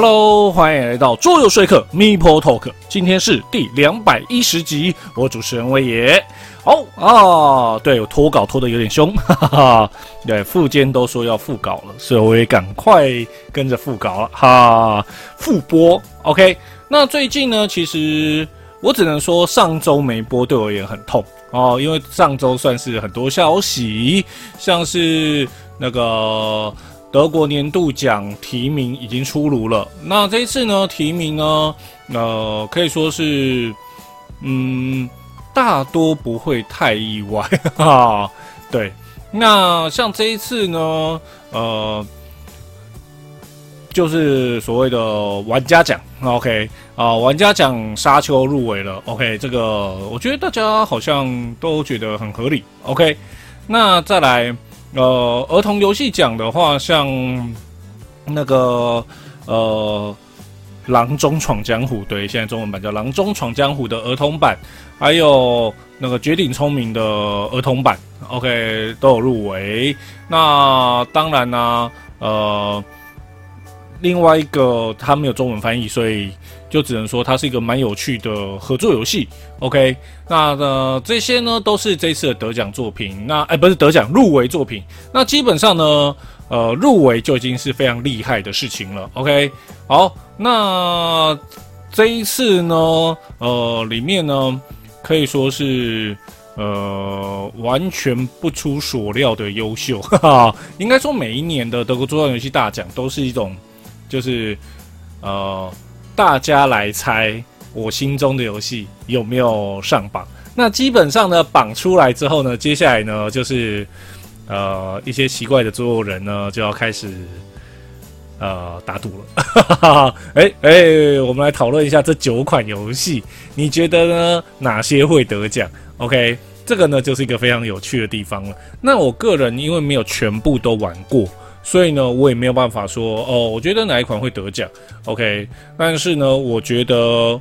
Hello，欢迎来到桌游说客 Meeple Talk，今天是第两百一十集，我主持人威爷。好啊，对我拖稿拖的有点凶，哈 哈哈。对，副监都说要复稿了，所以我也赶快跟着复稿了哈。复播，OK。那最近呢，其实我只能说上周没播对我也很痛哦，因为上周算是很多消息，像是那个。德国年度奖提名已经出炉了。那这一次呢，提名呢，呃，可以说是，嗯，大多不会太意外 哈。对，那像这一次呢，呃，就是所谓的玩家奖，OK 啊，玩家奖沙丘入围了，OK，这个我觉得大家好像都觉得很合理，OK。那再来。呃，儿童游戏奖的话，像那个呃，《狼中闯江湖》对，现在中文版叫《郎中闯江湖》的儿童版，还有那个《绝顶聪明》的儿童版，OK 都有入围。那当然呢，呃，另外一个它没有中文翻译，所以。就只能说它是一个蛮有趣的合作游戏，OK？那呃这些呢都是这次的得奖作品，那哎不是得奖入围作品，那基本上呢呃入围就已经是非常厉害的事情了，OK？好，那这一次呢呃里面呢可以说是呃完全不出所料的优秀，哈哈，应该说每一年的德国桌上游戏大奖都是一种就是呃。大家来猜我心中的游戏有没有上榜？那基本上呢，榜出来之后呢，接下来呢就是呃一些奇怪的桌游人呢就要开始呃打赌了。哎哎，我们来讨论一下这九款游戏，你觉得呢？哪些会得奖？OK，这个呢就是一个非常有趣的地方了。那我个人因为没有全部都玩过。所以呢，我也没有办法说哦，我觉得哪一款会得奖，OK？但是呢，我觉得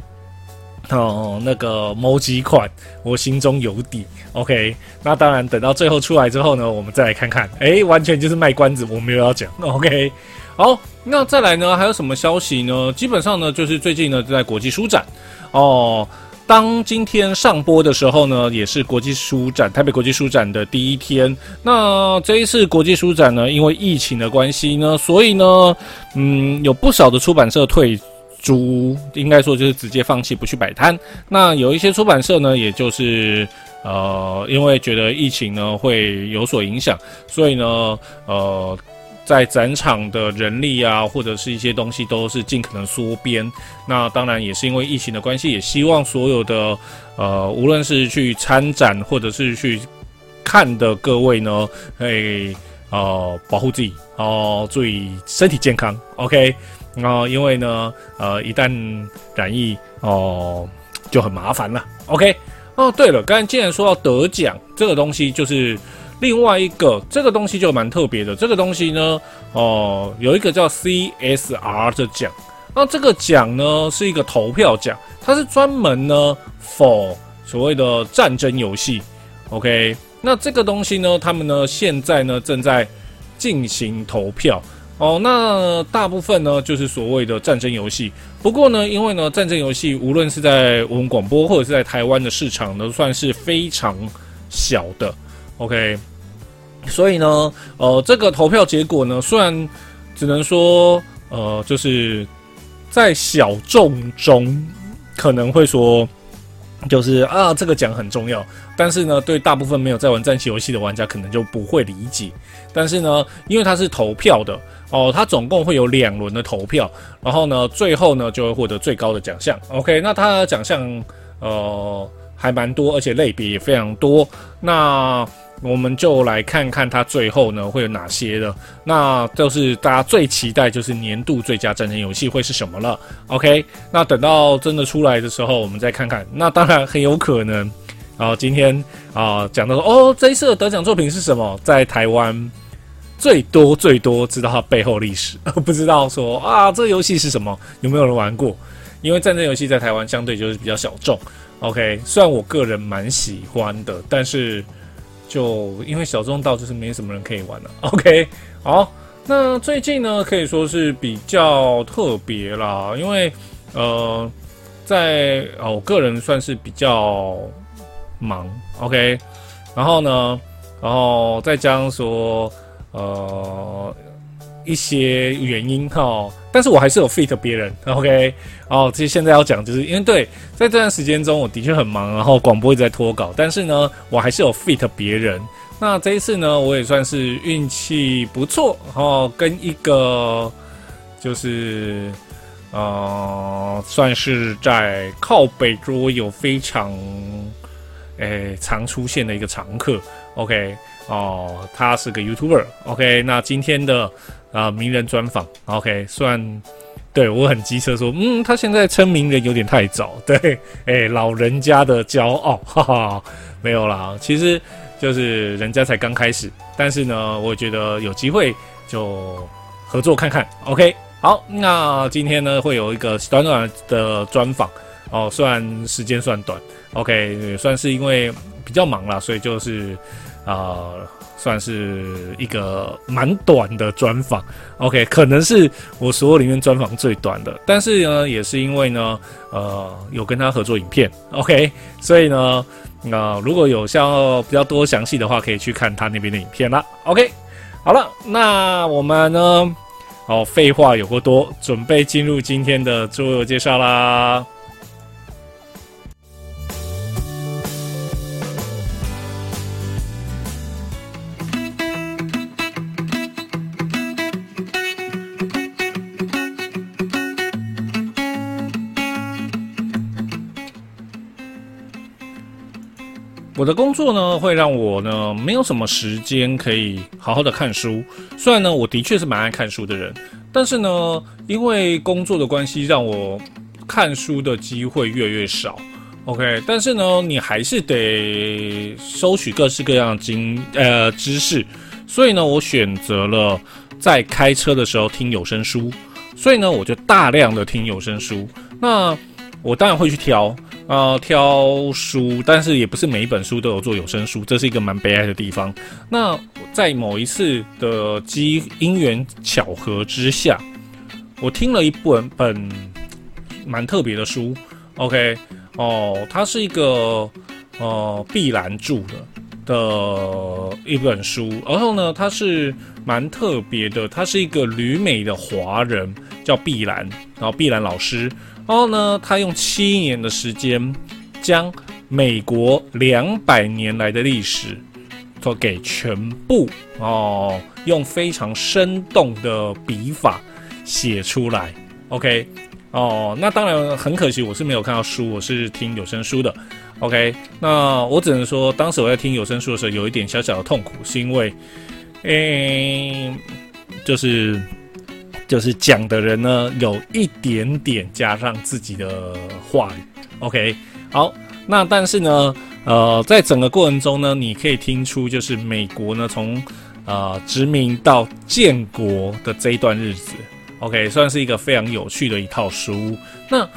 哦，那个某几款我心中有底，OK？那当然，等到最后出来之后呢，我们再来看看，哎，完全就是卖关子，我没有要讲，OK？好，那再来呢，还有什么消息呢？基本上呢，就是最近呢，在国际书展哦。当今天上播的时候呢，也是国际书展台北国际书展的第一天。那这一次国际书展呢，因为疫情的关系呢，所以呢，嗯，有不少的出版社退租，应该说就是直接放弃不去摆摊。那有一些出版社呢，也就是呃，因为觉得疫情呢会有所影响，所以呢，呃。在展场的人力啊，或者是一些东西，都是尽可能缩编。那当然也是因为疫情的关系，也希望所有的呃，无论是去参展或者是去看的各位呢，可以呃保护自己哦，注意身体健康。OK，那因为呢，呃，一旦染疫哦，就很麻烦了。OK，哦，对了，刚才既然说到得奖这个东西，就是。另外一个这个东西就蛮特别的，这个东西呢，哦，有一个叫 CSR 的奖，那这个奖呢是一个投票奖，它是专门呢 for 所谓的战争游戏，OK，那这个东西呢，他们呢现在呢正在进行投票，哦，那大部分呢就是所谓的战争游戏，不过呢，因为呢战争游戏无论是在我们广播或者是在台湾的市场都算是非常小的。OK，所以呢，呃，这个投票结果呢，虽然只能说，呃，就是在小众中可能会说，就是啊，这个奖很重要，但是呢，对大部分没有在玩战棋游戏的玩家，可能就不会理解。但是呢，因为它是投票的哦，它总共会有两轮的投票，然后呢，最后呢就会获得最高的奖项。OK，那它的奖项呃还蛮多，而且类别也非常多。那我们就来看看它最后呢会有哪些的，那就是大家最期待就是年度最佳战争游戏会是什么了。OK，那等到真的出来的时候，我们再看看。那当然很有可能，啊，今天啊讲到说哦，这一次的得奖作品是什么？在台湾最多最多知道它背后历史，不知道说啊这个游戏是什么，有没有人玩过？因为战争游戏在台湾相对就是比较小众。OK，虽然我个人蛮喜欢的，但是。就因为小众到就是没什么人可以玩了。OK，好，那最近呢，可以说是比较特别啦，因为呃，在呃，我个人算是比较忙，OK，然后呢，然后再加上说呃一些原因哈，但是我还是有 fit 别人，OK，哦，这现在要讲就是因为对，在这段时间中我的确很忙，然后广播一直在脱稿，但是呢，我还是有 fit 别人。那这一次呢，我也算是运气不错，然后跟一个就是呃，算是在靠北桌有非常诶常出现的一个常客，OK？哦，他是个 YouTuber，OK，那今天的啊名人专访，OK，算对我很机车说，嗯，他现在称名人有点太早，对，诶，老人家的骄傲，哈哈，没有啦，其实。就是人家才刚开始，但是呢，我觉得有机会就合作看看。OK，好，那今天呢会有一个短短的专访哦，虽然时间算短，OK，也算是因为比较忙了，所以就是啊，算是一个蛮短的专访。OK，可能是我所有里面专访最短的，但是呢，也是因为呢，呃，有跟他合作影片，OK，所以呢。那如果有像比较多详细的话，可以去看他那边的影片啦。OK，好了，那我们呢？哦，废话有过多，准备进入今天的桌游介绍啦。我的工作呢，会让我呢没有什么时间可以好好的看书。虽然呢，我的确是蛮爱看书的人，但是呢，因为工作的关系，让我看书的机会越来越少。OK，但是呢，你还是得收取各式各样的经呃知识。所以呢，我选择了在开车的时候听有声书。所以呢，我就大量的听有声书。那我当然会去挑。啊，挑书，但是也不是每一本书都有做有声书，这是一个蛮悲哀的地方。那在某一次的机因缘巧合之下，我听了一本本蛮特别的书。OK，哦，它是一个呃碧兰著的的一本书，然后呢，它是蛮特别的，它是一个旅美的华人，叫碧兰，然后碧兰老师。然后呢，他用七年的时间，将美国两百年来的历史，都给全部哦，用非常生动的笔法写出来。OK，哦，那当然很可惜，我是没有看到书，我是听有声书的。OK，那我只能说，当时我在听有声书的时候，有一点小小的痛苦，是因为，诶，就是。就是讲的人呢，有一点点加上自己的话语，OK，好，那但是呢，呃，在整个过程中呢，你可以听出，就是美国呢，从呃殖民到建国的这一段日子，OK，算是一个非常有趣的一套书。那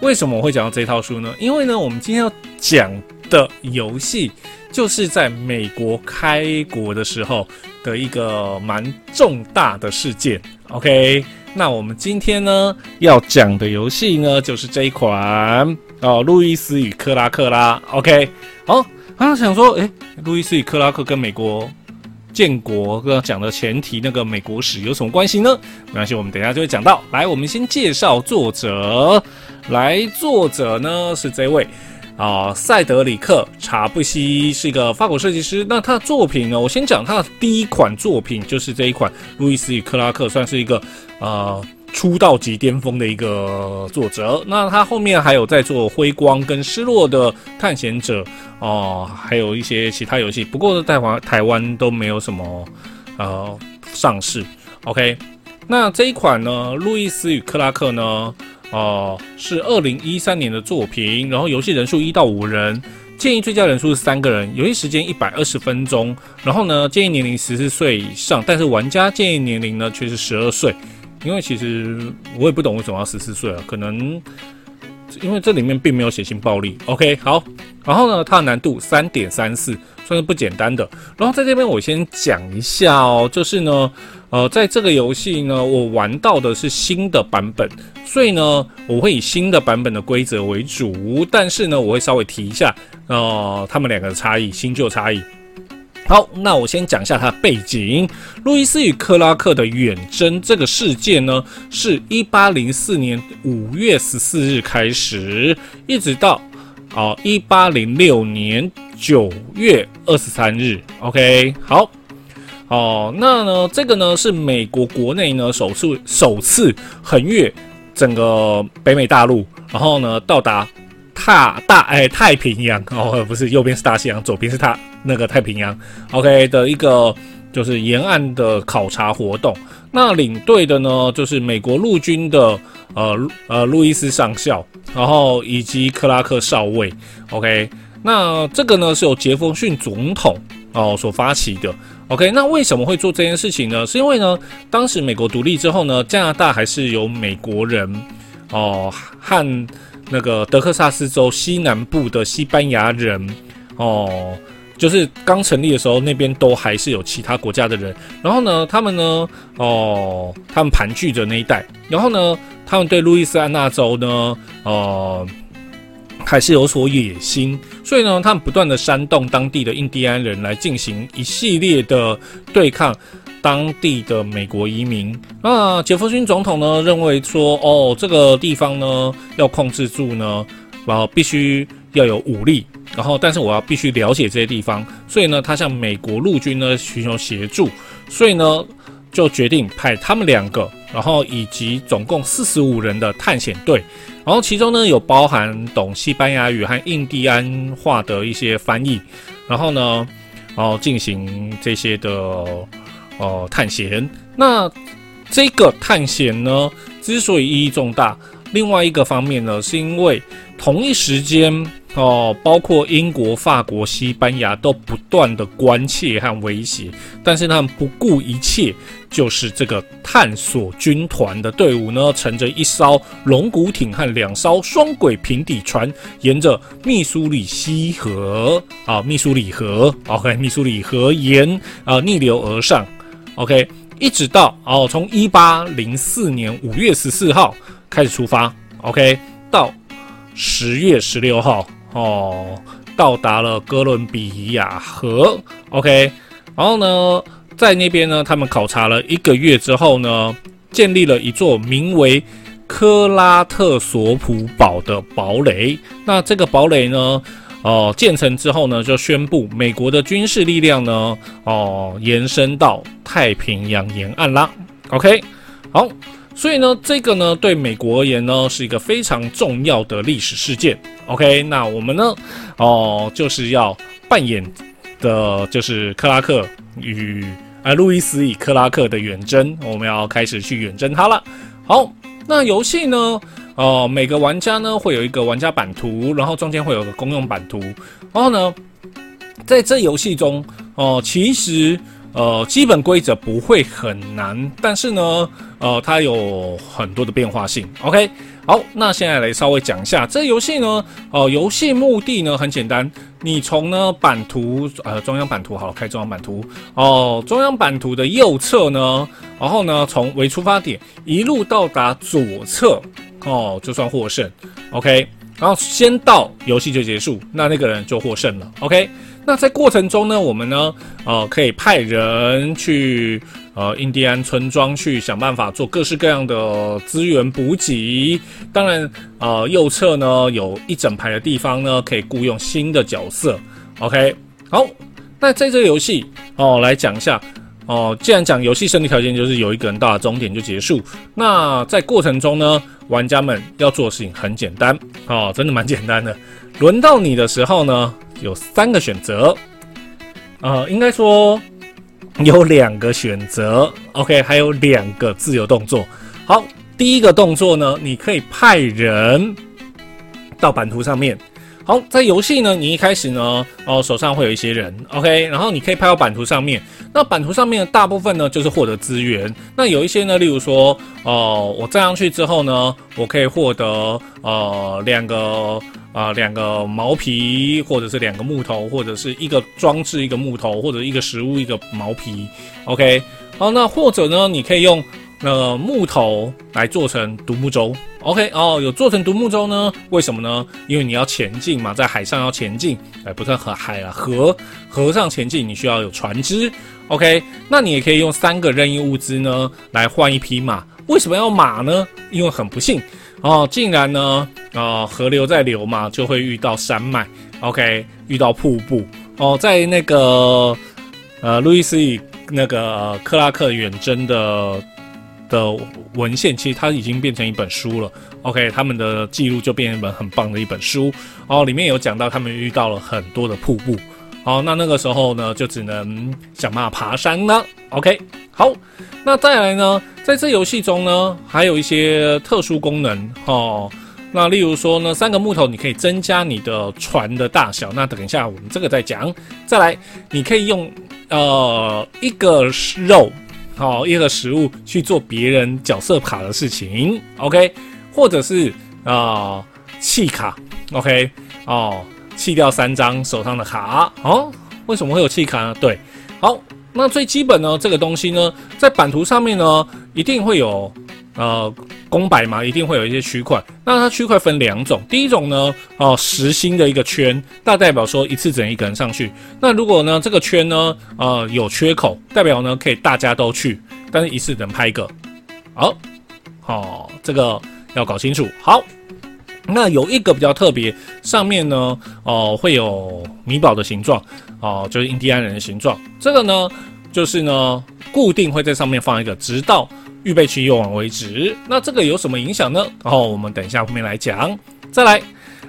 为什么我会讲到这套书呢？因为呢，我们今天要讲的游戏，就是在美国开国的时候的一个蛮重大的事件。OK，那我们今天呢要讲的游戏呢就是这一款哦，《路易斯与克拉克》啦。OK，好，刚想说，诶，路易斯与克拉克跟美国建国跟讲的前提那个美国史有什么关系呢？没关系，我们等一下就会讲到。来，我们先介绍作者。来，作者呢是这位。啊，塞德里克·查布西是一个法国设计师。那他的作品呢？我先讲他的第一款作品，就是这一款《路易斯与克拉克》，算是一个呃出道即巅峰的一个作者。那他后面还有在做《辉光》跟《失落的探险者》哦，还有一些其他游戏。不过在台台湾都没有什么呃上市。OK，那这一款呢，《路易斯与克拉克》呢？哦，是二零一三年的作品，然后游戏人数一到五人，建议最佳人数是三个人，游戏时间一百二十分钟，然后呢，建议年龄十四岁以上，但是玩家建议年龄呢却是十二岁，因为其实我也不懂为什么要十四岁啊，可能因为这里面并没有血腥暴力。OK，好，然后呢，它的难度三点三四，算是不简单的。然后在这边我先讲一下哦，就是呢。呃，在这个游戏呢，我玩到的是新的版本，所以呢，我会以新的版本的规则为主，但是呢，我会稍微提一下，呃，他们两个的差异，新旧差异。好，那我先讲一下它的背景。路易斯与克拉克的远征这个事件呢，是一八零四年五月十四日开始，一直到哦一八零六年九月二十三日。OK，好，哦，那呢，这个呢是美国国内呢首次首次横越整个北美大陆，然后呢到达。大大哎，太平洋哦，不是右边是大西洋，左边是它那个太平洋，OK 的一个就是沿岸的考察活动。那领队的呢，就是美国陆军的呃呃路易斯上校，然后以及克拉克少尉，OK。那这个呢是由杰弗逊总统哦所发起的，OK。那为什么会做这件事情呢？是因为呢，当时美国独立之后呢，加拿大还是由美国人哦和。那个德克萨斯州西南部的西班牙人，哦，就是刚成立的时候，那边都还是有其他国家的人。然后呢，他们呢，哦，他们盘踞着那一带。然后呢，他们对路易斯安那州呢，呃，还是有所野心。所以呢，他们不断的煽动当地的印第安人来进行一系列的对抗。当地的美国移民，那杰弗逊总统呢认为说，哦，这个地方呢要控制住呢，然后必须要有武力，然后但是我要必须了解这些地方，所以呢，他向美国陆军呢寻求协助，所以呢就决定派他们两个，然后以及总共四十五人的探险队，然后其中呢有包含懂西班牙语和印第安话的一些翻译，然后呢，然后进行这些的。哦，探险。那这个探险呢，之所以意义重大，另外一个方面呢，是因为同一时间哦，包括英国、法国、西班牙都不断的关切和威胁，但是他们不顾一切，就是这个探索军团的队伍呢，乘着一艘龙骨艇和两艘双轨平底船，沿着密苏里溪河啊，密苏里河，OK，密苏里河沿啊逆流而上。OK，一直到哦，从一八零四年五月十四号开始出发，OK，到十月十六号哦，到达了哥伦比亚河，OK，然后呢，在那边呢，他们考察了一个月之后呢，建立了一座名为科拉特索普堡的堡垒。那这个堡垒呢？哦，建成之后呢，就宣布美国的军事力量呢，哦，延伸到太平洋沿岸啦。OK，好，所以呢，这个呢，对美国而言呢，是一个非常重要的历史事件。OK，那我们呢，哦，就是要扮演的，就是克拉克与呃路易斯与克拉克的远征，我们要开始去远征他了。好，那游戏呢？哦，每个玩家呢会有一个玩家版图，然后中间会有个公用版图。然后呢，在这游戏中，哦，其实呃基本规则不会很难，但是呢，呃，它有很多的变化性。OK，好，那现在来稍微讲一下这游戏呢。哦，游戏目的呢很简单，你从呢版图呃中央版图好，开中央版图哦，中央版图的右侧呢，然后呢从为出发点一路到达左侧。哦，就算获胜，OK，然后先到游戏就结束，那那个人就获胜了，OK。那在过程中呢，我们呢，呃，可以派人去呃印第安村庄去想办法做各式各样的资源补给。当然，呃，右侧呢有一整排的地方呢，可以雇佣新的角色，OK。好，那在这个游戏哦，来讲一下。哦，既然讲游戏胜利条件就是有一个人到达终点就结束，那在过程中呢，玩家们要做的事情很简单哦，真的蛮简单的。轮到你的时候呢，有三个选择，呃，应该说 有两个选择，OK，还有两个自由动作。好，第一个动作呢，你可以派人到版图上面。好，在游戏呢，你一开始呢，哦，手上会有一些人，OK，然后你可以拍到版图上面。那版图上面的大部分呢，就是获得资源。那有一些呢，例如说，哦，我站上去之后呢，我可以获得呃两个啊两个毛皮，或者是两个木头，或者是一个装置一个木头，或者一个食物一个毛皮，OK。哦，那或者呢，你可以用那木头来做成独木舟。OK，哦，有做成独木舟呢？为什么呢？因为你要前进嘛，在海上要前进，哎，不算河海啊，河河上前进，你需要有船只。OK，那你也可以用三个任意物资呢来换一匹马。为什么要马呢？因为很不幸哦，竟然呢，啊，河流在流嘛，就会遇到山脉。OK，遇到瀑布哦，在那个呃路易斯与那个克拉克远征的。的文献其实它已经变成一本书了，OK，他们的记录就变成一本很棒的一本书。哦，里面有讲到他们遇到了很多的瀑布，好，那那个时候呢就只能想办法爬山了，OK，好，那再来呢，在这游戏中呢还有一些特殊功能。哦，那例如说呢三个木头你可以增加你的船的大小，那等一下我们这个再讲，再来你可以用呃一个肉。好，一个食物去做别人角色卡的事情，OK，或者是啊弃卡，OK，哦弃掉三张手上的卡，哦，为什么会有弃卡呢？对，好，那最基本呢，这个东西呢，在版图上面呢，一定会有呃公摆嘛，一定会有一些区块。那它区块分两种，第一种呢，哦实心的一个圈，大代表说一次只能一个人上去。那如果呢这个圈呢，呃有缺口，代表呢可以大家都去，但是一次只能拍一个。好，好，这个要搞清楚。好，那有一个比较特别，上面呢，哦会有米宝的形状，哦就是印第安人的形状。这个呢，就是呢固定会在上面放一个，直到。预备区用完为止，那这个有什么影响呢？然后我们等一下后面来讲。再来，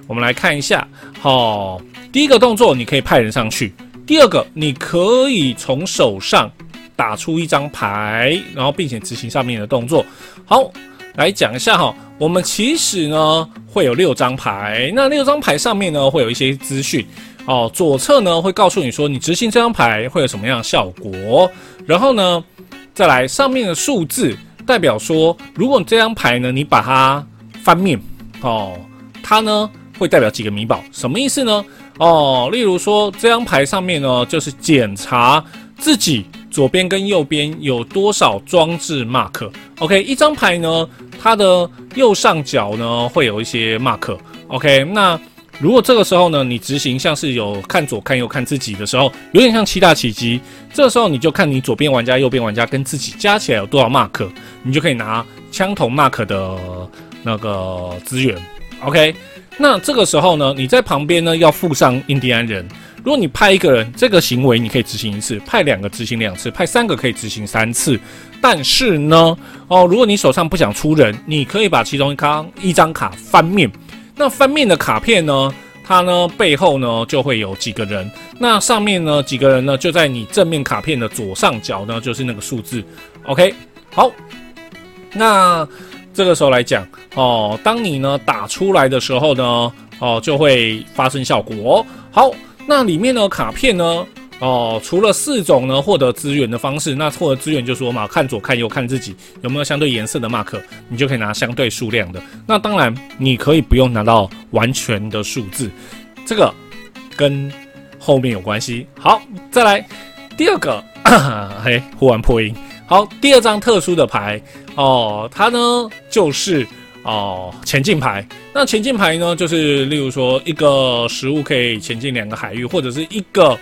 我们来看一下。好，第一个动作你可以派人上去。第二个，你可以从手上打出一张牌，然后并且执行上面的动作。好，来讲一下哈。我们其实呢会有六张牌，那六张牌上面呢会有一些资讯。哦，左侧呢会告诉你说你执行这张牌会有什么样的效果，然后呢。再来，上面的数字代表说，如果你这张牌呢，你把它翻面，哦，它呢会代表几个米宝，什么意思呢？哦，例如说这张牌上面呢，就是检查自己左边跟右边有多少装置 mark。OK，一张牌呢，它的右上角呢会有一些 mark。OK，那。如果这个时候呢，你执行像是有看左看右看自己的时候，有点像七大奇迹。这时候你就看你左边玩家、右边玩家跟自己加起来有多少 mark，你就可以拿枪头 mark 的那个资源。OK，那这个时候呢，你在旁边呢要附上印第安人。如果你派一个人，这个行为你可以执行一次；派两个执行两次；派三个可以执行三次。但是呢，哦，如果你手上不想出人，你可以把其中一张一张卡翻面。那翻面的卡片呢？它呢背后呢就会有几个人，那上面呢几个人呢就在你正面卡片的左上角呢，就是那个数字。OK，好，那这个时候来讲哦，当你呢打出来的时候呢，哦就会发生效果。好，那里面的卡片呢？哦，除了四种呢获得资源的方式，那获得资源就是说嘛，看左看右看自己有没有相对颜色的 mark，你就可以拿相对数量的。那当然你可以不用拿到完全的数字，这个跟后面有关系。好，再来第二个，嘿，忽然破音。好，第二张特殊的牌哦，它呢就是哦前进牌。那前进牌呢，就是例如说一个食物可以前进两个海域，或者是一个。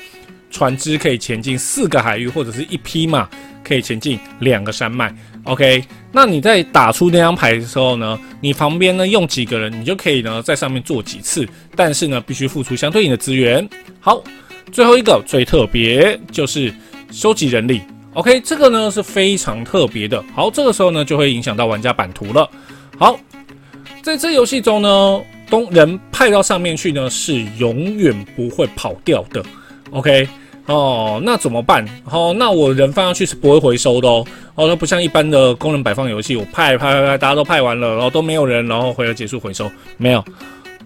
船只可以前进四个海域，或者是一匹马可以前进两个山脉。OK，那你在打出那张牌的时候呢，你旁边呢用几个人，你就可以呢在上面做几次，但是呢必须付出相对应的资源。好，最后一个最特别就是收集人力。OK，这个呢是非常特别的。好，这个时候呢就会影响到玩家版图了。好，在这游戏中呢，东人派到上面去呢是永远不会跑掉的。OK。哦，那怎么办？哦，那我人放上去是不会回收的哦。哦，那不像一般的工人摆放游戏，我派派派派，大家都派完了，然后都没有人，然后回来结束回收，没有。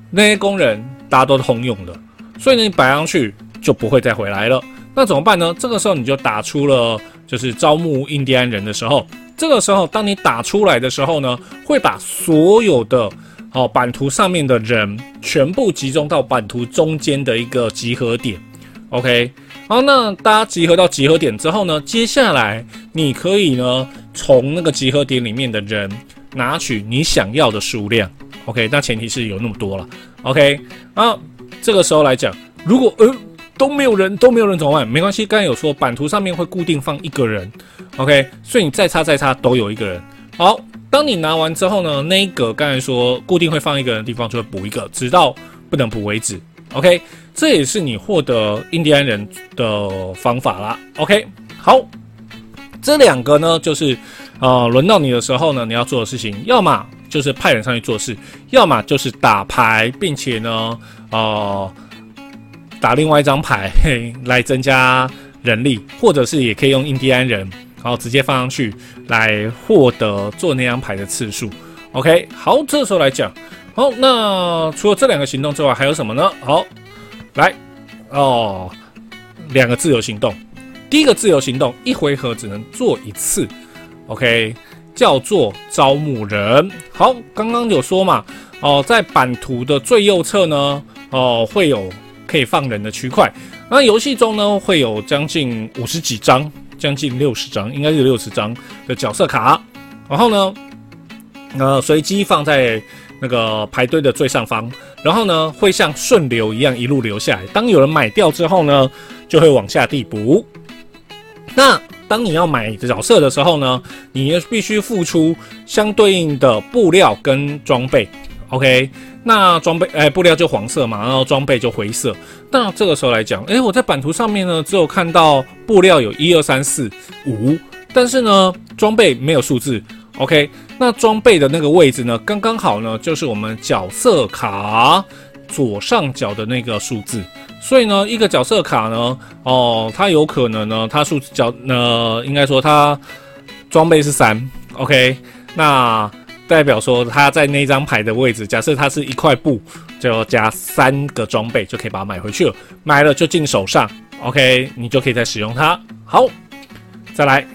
那些工人大家都通用的，所以呢你摆上去就不会再回来了。那怎么办呢？这个时候你就打出了就是招募印第安人的时候，这个时候当你打出来的时候呢，会把所有的哦版图上面的人全部集中到版图中间的一个集合点。OK。好，那大家集合到集合点之后呢，接下来你可以呢从那个集合点里面的人拿取你想要的数量。OK，那前提是有那么多了。OK，啊，这个时候来讲，如果呃都没有人，都没有人怎么办？没关系，刚才有说版图上面会固定放一个人。OK，所以你再差再差都有一个人。好，当你拿完之后呢，那个刚才说固定会放一个人的地方就会补一个，直到不能补为止。OK，这也是你获得印第安人的方法啦。OK，好，这两个呢，就是呃轮到你的时候呢，你要做的事情，要么就是派人上去做事，要么就是打牌，并且呢，呃，打另外一张牌来增加人力，或者是也可以用印第安人，然后直接放上去来获得做那张牌的次数。OK，好，这时候来讲，好，那除了这两个行动之外，还有什么呢？好，来哦，两个自由行动，第一个自由行动一回合只能做一次，OK。叫做招募人。好，刚刚有说嘛，哦，在版图的最右侧呢，哦，会有可以放人的区块。那游戏中呢，会有将近五十几张，将近六十张，应该是六十张的角色卡。然后呢，呃，随机放在那个排队的最上方。然后呢，会像顺流一样一路流下来。当有人买掉之后呢，就会往下递补。那当你要买角色的时候呢，你也必须付出相对应的布料跟装备。OK，那装备哎，布料就黄色嘛，然后装备就灰色。那这个时候来讲，哎，我在版图上面呢，只有看到布料有一二三四五，但是呢，装备没有数字。OK，那装备的那个位置呢，刚刚好呢，就是我们角色卡左上角的那个数字。所以呢，一个角色卡呢，哦，它有可能呢，它数字角呃，应该说它装备是三，OK，那代表说它在那张牌的位置，假设它是一块布，就要加三个装备就可以把它买回去了，买了就进手上，OK，你就可以再使用它。好，再来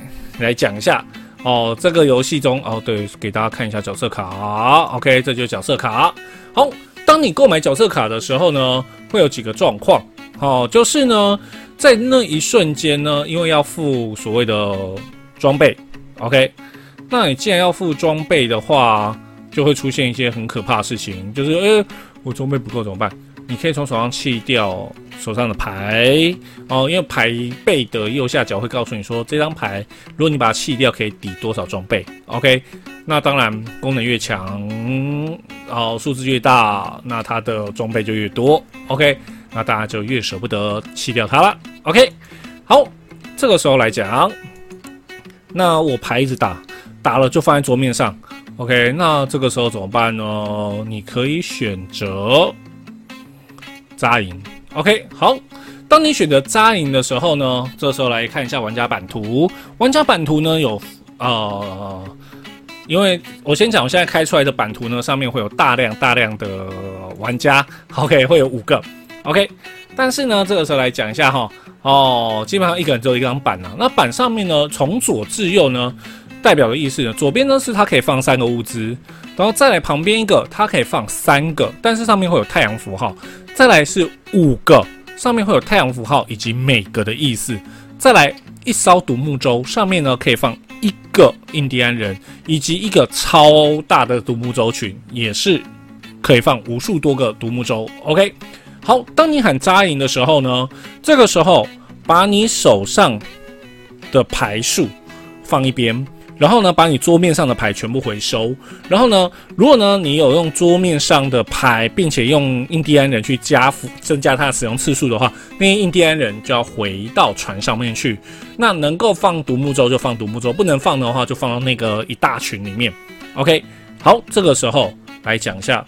来讲一下哦，这个游戏中哦，对，给大家看一下角色卡，OK，这就是角色卡。好，当你购买角色卡的时候呢？会有几个状况，好，就是呢，在那一瞬间呢，因为要付所谓的装备，OK，那你既然要付装备的话，就会出现一些很可怕的事情，就是，呃，我装备不够怎么办？你可以从手上弃掉手上的牌，哦，因为牌背的右下角会告诉你说，这张牌如果你把它弃掉，可以抵多少装备，OK，那当然功能越强。然后数字越大，那它的装备就越多。OK，那大家就越舍不得弃掉它了。OK，好，这个时候来讲，那我牌一直打，打了就放在桌面上。OK，那这个时候怎么办呢？你可以选择扎营。OK，好，当你选择扎营的时候呢，这时候来看一下玩家版图。玩家版图呢有呃。因为我先讲，我现在开出来的版图呢，上面会有大量大量的玩家，OK，会有五个，OK。但是呢，这个时候来讲一下哈，哦，基本上一个人只有一张板啊。那板上面呢，从左至右呢，代表的意思呢，左边呢是它可以放三个物资，然后再来旁边一个，它可以放三个，但是上面会有太阳符号。再来是五个，上面会有太阳符号以及每个的意思。再来一艘独木舟，上面呢可以放。一个印第安人以及一个超大的独木舟群，也是可以放无数多个独木舟。OK，好，当你喊扎营的时候呢，这个时候把你手上的牌数放一边。然后呢，把你桌面上的牌全部回收。然后呢，如果呢你有用桌面上的牌，并且用印第安人去加幅增加它的使用次数的话，那印第安人就要回到船上面去。那能够放独木舟就放独木舟，不能放的话就放到那个一大群里面。OK，好，这个时候来讲一下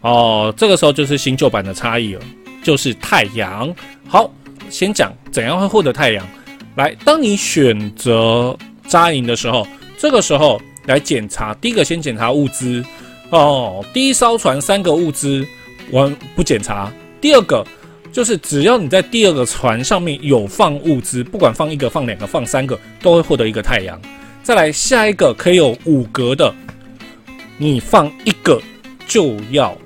哦，这个时候就是新旧版的差异了，就是太阳。好，先讲怎样会获得太阳。来，当你选择。扎营的时候，这个时候来检查。第一个先检查物资哦，第一艘船三个物资我不检查。第二个就是只要你在第二个船上面有放物资，不管放一个、放两个、放三个，都会获得一个太阳。再来下一个可以有五格的，你放一个就要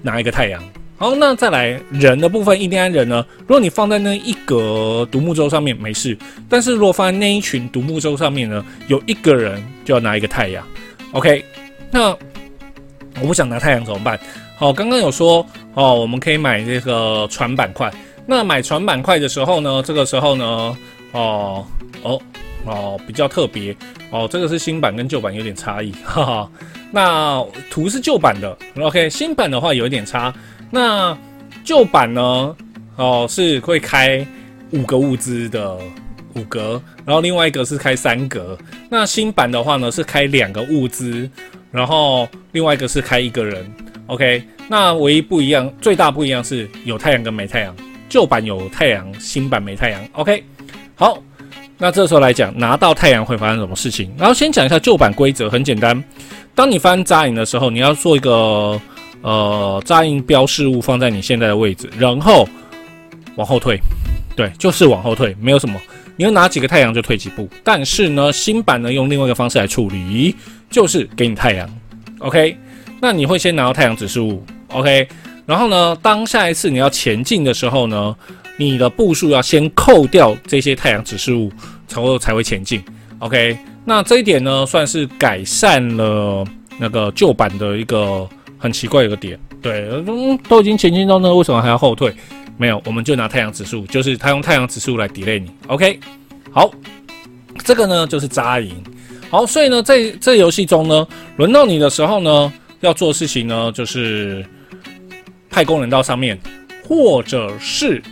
拿一个太阳。好，那再来人的部分，印第安人呢？如果你放在那一格独木舟上面没事，但是如果放在那一群独木舟上面呢，有一个人就要拿一个太阳。OK，那我不想拿太阳怎么办？好，刚刚有说哦，我们可以买这个船板块。那买船板块的时候呢，这个时候呢，哦哦哦，比较特别哦，这个是新版跟旧版有点差异，哈哈。那图是旧版的，OK，新版的话有一点差。那旧版呢？哦，是会开五个物资的五格，然后另外一个是开三格。那新版的话呢，是开两个物资，然后另外一个是开一个人。OK，那唯一不一样，最大不一样是有太阳跟没太阳。旧版有太阳，新版没太阳。OK，好，那这时候来讲，拿到太阳会发生什么事情？然后先讲一下旧版规则，很简单，当你翻扎营的时候，你要做一个。呃，扎印标示物放在你现在的位置，然后往后退，对，就是往后退，没有什么。你要拿几个太阳就退几步。但是呢，新版呢用另外一个方式来处理，就是给你太阳。OK，那你会先拿到太阳指示物，OK，然后呢，当下一次你要前进的时候呢，你的步数要先扣掉这些太阳指示物，才会才会前进。OK，那这一点呢，算是改善了那个旧版的一个。很奇怪一个点，对，嗯，都已经前进到那，为什么还要后退？没有，我们就拿太阳指数，就是他用太阳指数来 delay 你。OK，好，这个呢就是扎营。好，所以呢，在这游戏中呢，轮到你的时候呢，要做事情呢，就是派工人到上面，或者是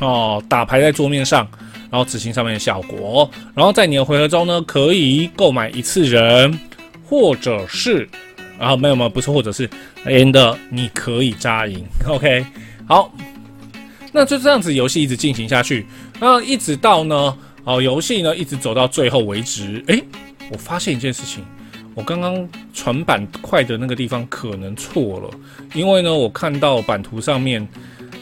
哦打牌在桌面上，然后执行上面的效果。然后在你的回合中呢，可以购买一次人，或者是。然后没有吗？不是，或者是 and 你可以扎营，OK，好，那就这样子游戏一直进行下去，那一直到呢，好，游戏呢一直走到最后为止。诶，我发现一件事情，我刚刚传板块的那个地方可能错了，因为呢，我看到版图上面。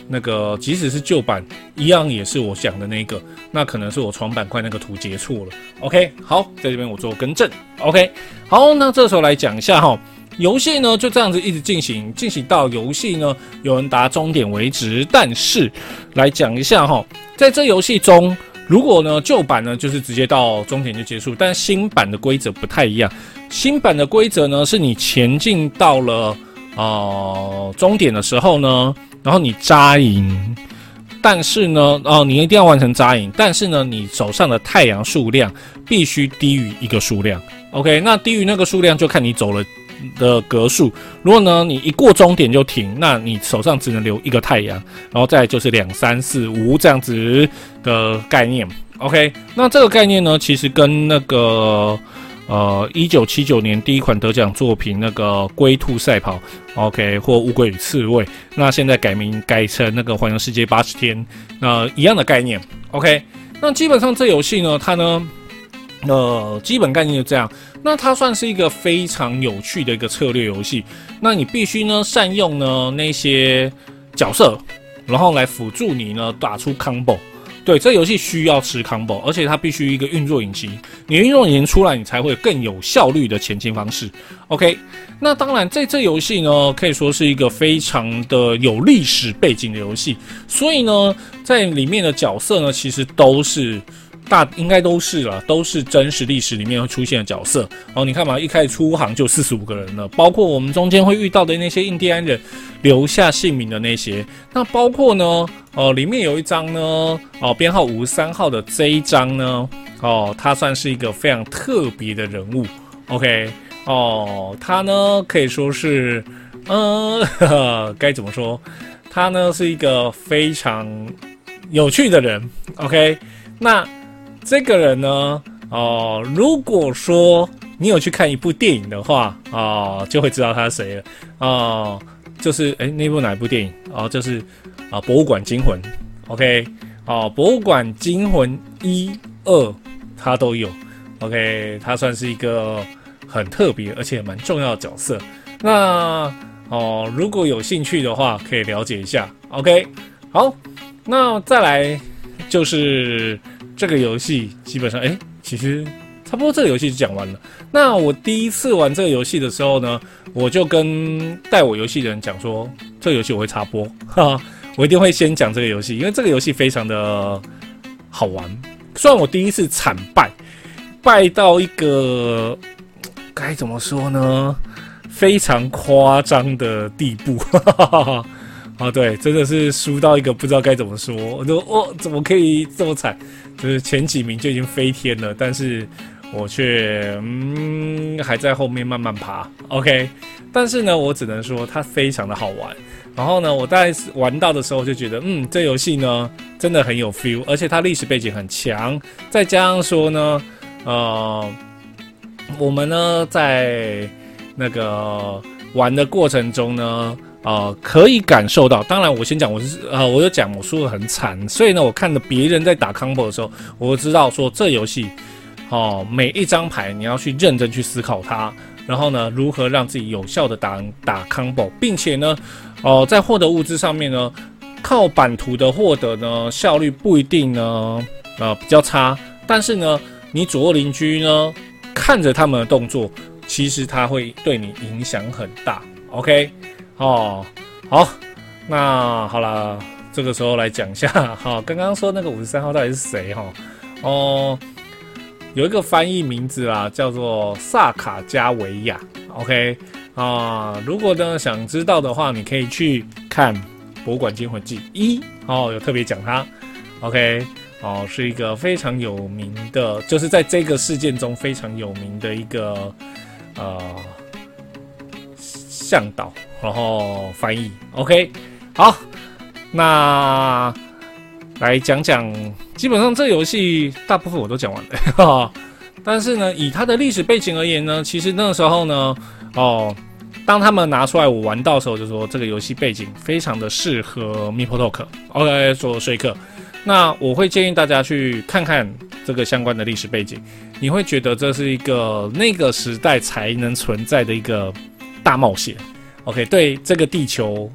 那个即使是旧版，一样也是我想的那个，那可能是我床板块那个图截错了。OK，好，在这边我做更正。OK，好，那这时候来讲一下哈，游戏呢就这样子一直进行，进行到游戏呢有人达终点为止。但是来讲一下哈，在这游戏中，如果呢旧版呢就是直接到终点就结束，但新版的规则不太一样。新版的规则呢是你前进到了呃终点的时候呢。然后你扎营，但是呢，哦，你一定要完成扎营，但是呢，你手上的太阳数量必须低于一个数量。OK，那低于那个数量就看你走了的格数。如果呢，你一过终点就停，那你手上只能留一个太阳。然后再就是两三四五这样子的概念。OK，那这个概念呢，其实跟那个。呃，一九七九年第一款得奖作品那个《龟兔赛跑》，OK，或《乌龟与刺猬》，那现在改名改成那个《环游世界八十天》，那一样的概念，OK。那基本上这游戏呢，它呢，呃，基本概念就这样。那它算是一个非常有趣的一个策略游戏。那你必须呢善用呢那些角色，然后来辅助你呢打出 combo。对，这游戏需要吃 combo，而且它必须一个运作引擎。你运作引擎出来，你才会更有效率的前进方式。OK，那当然，在这游戏呢，可以说是一个非常的有历史背景的游戏。所以呢，在里面的角色呢，其实都是。大应该都是了，都是真实历史里面会出现的角色。哦，你看嘛，一开始出航就四十五个人了，包括我们中间会遇到的那些印第安人留下姓名的那些。那包括呢，哦，里面有一张呢，哦，编号五十三号的这一张呢，哦，他算是一个非常特别的人物。OK，哦，他呢可以说是，嗯，该怎么说？他呢是一个非常有趣的人。OK，那。这个人呢，哦，如果说你有去看一部电影的话，哦，就会知道他是谁了，哦，就是哎，那部哪一部电影？哦，就是啊，《博物馆惊魂》，OK，哦，《博物馆惊魂》一、二，他都有，OK，他算是一个很特别而且蛮重要的角色。那哦，如果有兴趣的话，可以了解一下，OK，好，那再来就是。这个游戏基本上，哎，其实差不多这个游戏就讲完了。那我第一次玩这个游戏的时候呢，我就跟带我游戏的人讲说，这个游戏我会插播，哈，我一定会先讲这个游戏，因为这个游戏非常的好玩。虽然我第一次惨败，败到一个该怎么说呢，非常夸张的地步，哈哈哈啊，对，真的是输到一个不知道该怎么说，我就哦，怎么可以这么惨？就是前几名就已经飞天了，但是我却嗯还在后面慢慢爬。OK，但是呢，我只能说它非常的好玩。然后呢，我在玩到的时候就觉得，嗯，这游戏呢真的很有 feel，而且它历史背景很强，再加上说呢，呃，我们呢在那个玩的过程中呢。啊，可以感受到。当然，我先讲，我是呃，我就讲我输的很惨，所以呢，我看着别人在打 combo 的时候，我知道说这游戏，哦，每一张牌你要去认真去思考它，然后呢，如何让自己有效的打打 combo，并且呢，哦，在获得物资上面呢，靠版图的获得呢，效率不一定呢，呃，比较差，但是呢，你左右邻居呢，看着他们的动作，其实他会对你影响很大。OK。哦，好，那好了，这个时候来讲一下 哈，刚刚说那个五十三号到底是谁哈？哦，有一个翻译名字啊，叫做萨卡加维亚。OK 啊，如果呢想知道的话，你可以去看《博物馆惊魂记》一哦，有特别讲他。OK 哦，是一个非常有名的，就是在这个事件中非常有名的一个呃向导。然后翻译，OK，好，那来讲讲，基本上这游戏大部分我都讲完了，但是呢，以它的历史背景而言呢，其实那个时候呢，哦，当他们拿出来我玩到的时候，就说这个游戏背景非常的适合 m i p o Talk，OK 做说客，那我会建议大家去看看这个相关的历史背景，你会觉得这是一个那个时代才能存在的一个大冒险。OK，对这个地球，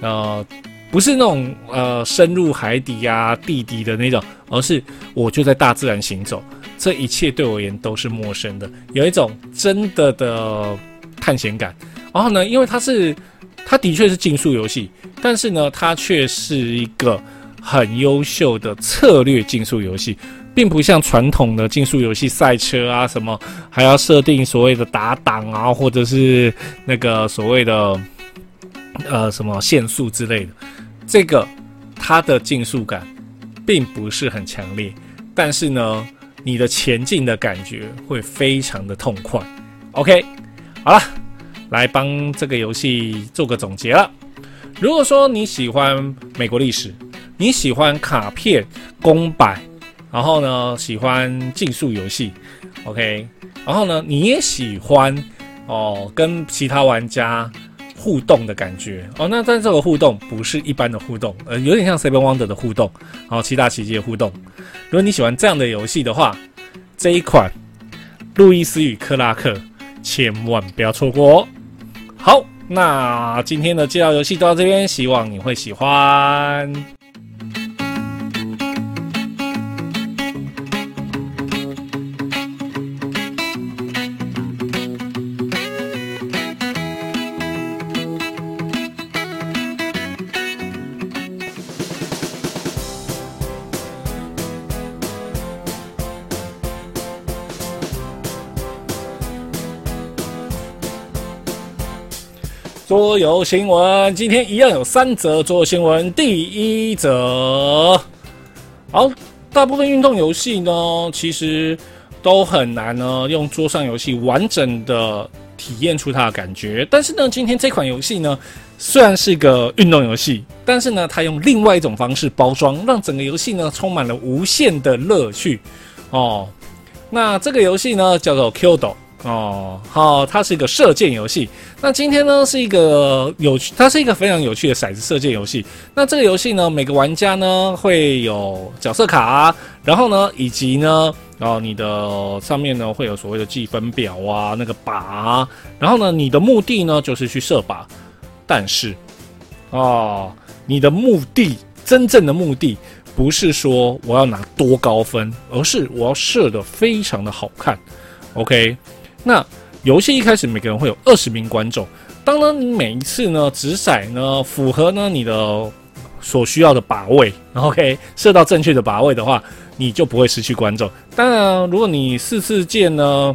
呃，不是那种呃深入海底呀、地底的那种，而是我就在大自然行走，这一切对我而言都是陌生的，有一种真的的探险感。然后呢，因为它是，它的确是竞速游戏，但是呢，它却是一个很优秀的策略竞速游戏。并不像传统的竞速游戏赛车啊，什么还要设定所谓的打档啊，或者是那个所谓的呃什么限速之类的。这个它的竞速感并不是很强烈，但是呢，你的前进的感觉会非常的痛快。OK，好了，来帮这个游戏做个总结了。如果说你喜欢美国历史，你喜欢卡片公版。然后呢，喜欢竞速游戏，OK。然后呢，你也喜欢哦，跟其他玩家互动的感觉哦。那但这个互动不是一般的互动，呃，有点像 Seven Wonder 的互动，然后七大奇迹的互动。如果你喜欢这样的游戏的话，这一款《路易斯与克拉克》千万不要错过哦。好，那今天的介绍游戏到这边，希望你会喜欢。桌游新闻，今天一样有三则桌游新闻。第一则，好，大部分运动游戏呢，其实都很难呢，用桌上游戏完整的体验出它的感觉。但是呢，今天这款游戏呢，虽然是个运动游戏，但是呢，它用另外一种方式包装，让整个游戏呢充满了无限的乐趣。哦，那这个游戏呢，叫做 Qdo。哦，好，它是一个射箭游戏。那今天呢，是一个有趣，它是一个非常有趣的骰子射箭游戏。那这个游戏呢，每个玩家呢会有角色卡，然后呢，以及呢，然后你的上面呢会有所谓的计分表啊，那个靶，然后呢，你的目的呢就是去射靶。但是，哦，你的目的，真正的目的不是说我要拿多高分，而是我要射的非常的好看。OK，那游戏一开始每个人会有二十名观众，当然你每一次呢掷骰呢符合呢你的所需要的靶位，OK，射到正确的靶位的话，你就不会失去观众。当然，如果你四次箭呢，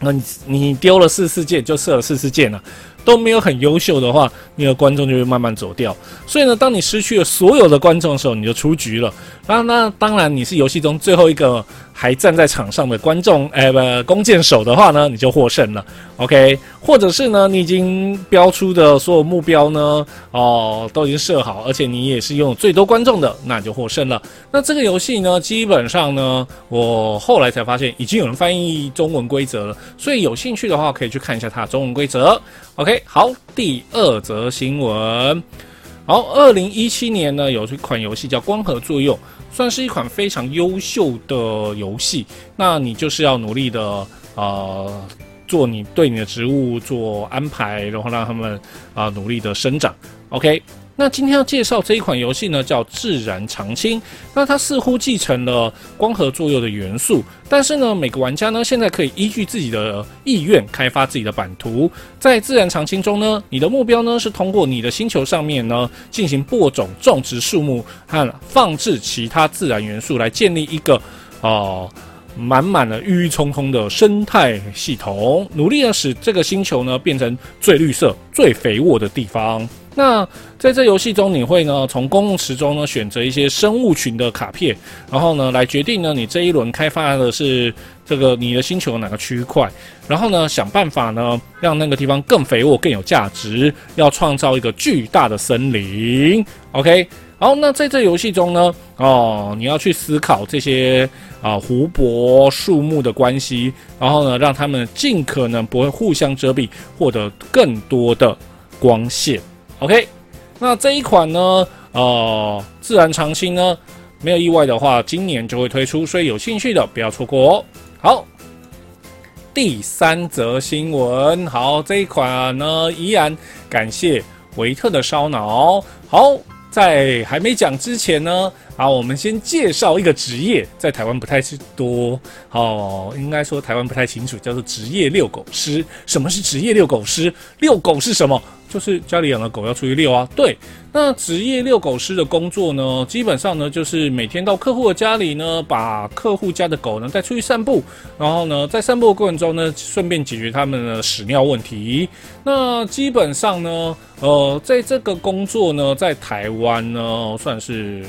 那你你丢了四次箭就射了四次箭了。都没有很优秀的话，你的观众就会慢慢走掉。所以呢，当你失去了所有的观众的时候，你就出局了。那那当然，你是游戏中最后一个还站在场上的观众，哎不，弓箭手的话呢，你就获胜了。OK，或者是呢，你已经标出的所有目标呢，哦，都已经设好，而且你也是拥有最多观众的，那你就获胜了。那这个游戏呢，基本上呢，我后来才发现已经有人翻译中文规则了，所以有兴趣的话可以去看一下它的中文规则。OK，好，第二则新闻。好，二零一七年呢，有一款游戏叫《光合作用》，算是一款非常优秀的游戏。那你就是要努力的啊，做你对你的植物做安排，然后让他们啊努力的生长。OK。那今天要介绍这一款游戏呢，叫自然长青。那它似乎继承了光合作用的元素，但是呢，每个玩家呢现在可以依据自己的意愿开发自己的版图。在自然长青中呢，你的目标呢是通过你的星球上面呢进行播种、种植树木和放置其他自然元素，来建立一个哦满满的郁郁葱葱的生态系统，努力的使这个星球呢变成最绿色、最肥沃的地方。那在这游戏中，你会呢从公共池中呢选择一些生物群的卡片，然后呢来决定呢你这一轮开发的是这个你的星球哪个区块，然后呢想办法呢让那个地方更肥沃、更有价值，要创造一个巨大的森林。OK，好，那在这游戏中呢，哦你要去思考这些啊湖泊、树木的关系，然后呢让他们尽可能不会互相遮蔽，获得更多的光线。OK，那这一款呢，呃，自然长青呢，没有意外的话，今年就会推出，所以有兴趣的不要错过哦。好，第三则新闻，好，这一款呢，依然感谢维特的烧脑。好，在还没讲之前呢。好，我们先介绍一个职业，在台湾不太是多。哦，应该说台湾不太清楚，叫做职业遛狗？师。什么是职业遛狗？师？遛狗？是什么？就是家里养的狗？要出去遛啊。对，那职业遛狗？师的工作呢，基本上呢，就是每天到客户的家里呢，把客户家的狗？呢带出去散步，然后呢，在散步的过程中呢，顺便解决他们的屎尿问题。那基本上呢，呃，在这个工作呢，在台湾呢，算是。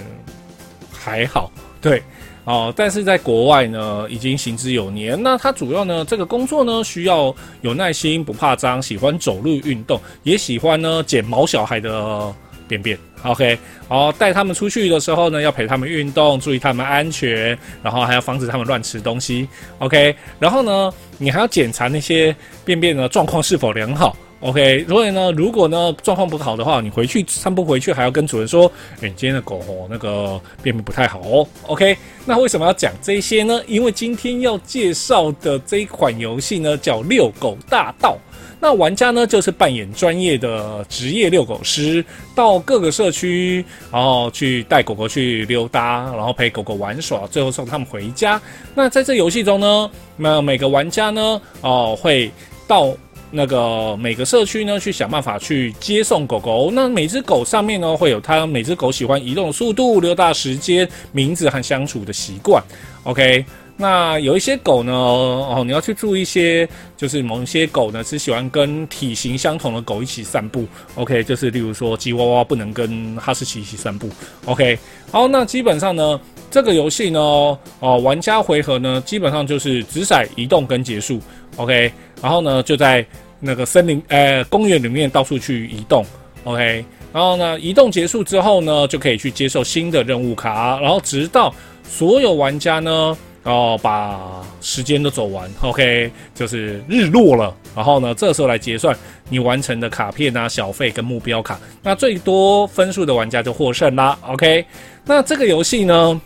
还好，对，哦，但是在国外呢，已经行之有年。那他主要呢，这个工作呢，需要有耐心，不怕脏，喜欢走路运动，也喜欢呢捡毛小孩的便便。OK，好，带他们出去的时候呢，要陪他们运动，注意他们安全，然后还要防止他们乱吃东西。OK，然后呢，你还要检查那些便便的状况是否良好。OK，所以呢，如果呢状况不好的话，你回去散步回去还要跟主人说，哎，今天的狗哦那个便便不太好哦。OK，那为什么要讲这些呢？因为今天要介绍的这一款游戏呢叫《遛狗大道》，那玩家呢就是扮演专业的职业遛狗师，到各个社区，然后去带狗狗去溜达，然后陪狗狗玩耍，最后送他们回家。那在这游戏中呢，那每个玩家呢，哦会到。那个每个社区呢，去想办法去接送狗狗。那每只狗上面呢，会有它每只狗喜欢移动速度、溜达时间、名字和相处的习惯。OK，那有一些狗呢，哦，你要去注意一些，就是某一些狗呢，只喜欢跟体型相同的狗一起散步。OK，就是例如说吉娃娃不能跟哈士奇一起散步。OK，好，那基本上呢，这个游戏呢，哦，玩家回合呢，基本上就是掷骰移动跟结束。OK。然后呢，就在那个森林、呃公园里面到处去移动，OK。然后呢，移动结束之后呢，就可以去接受新的任务卡，然后直到所有玩家呢，哦把时间都走完，OK，就是日落了。然后呢，这时候来结算你完成的卡片啊、小费跟目标卡。那最多分数的玩家就获胜啦，OK。那这个游戏呢，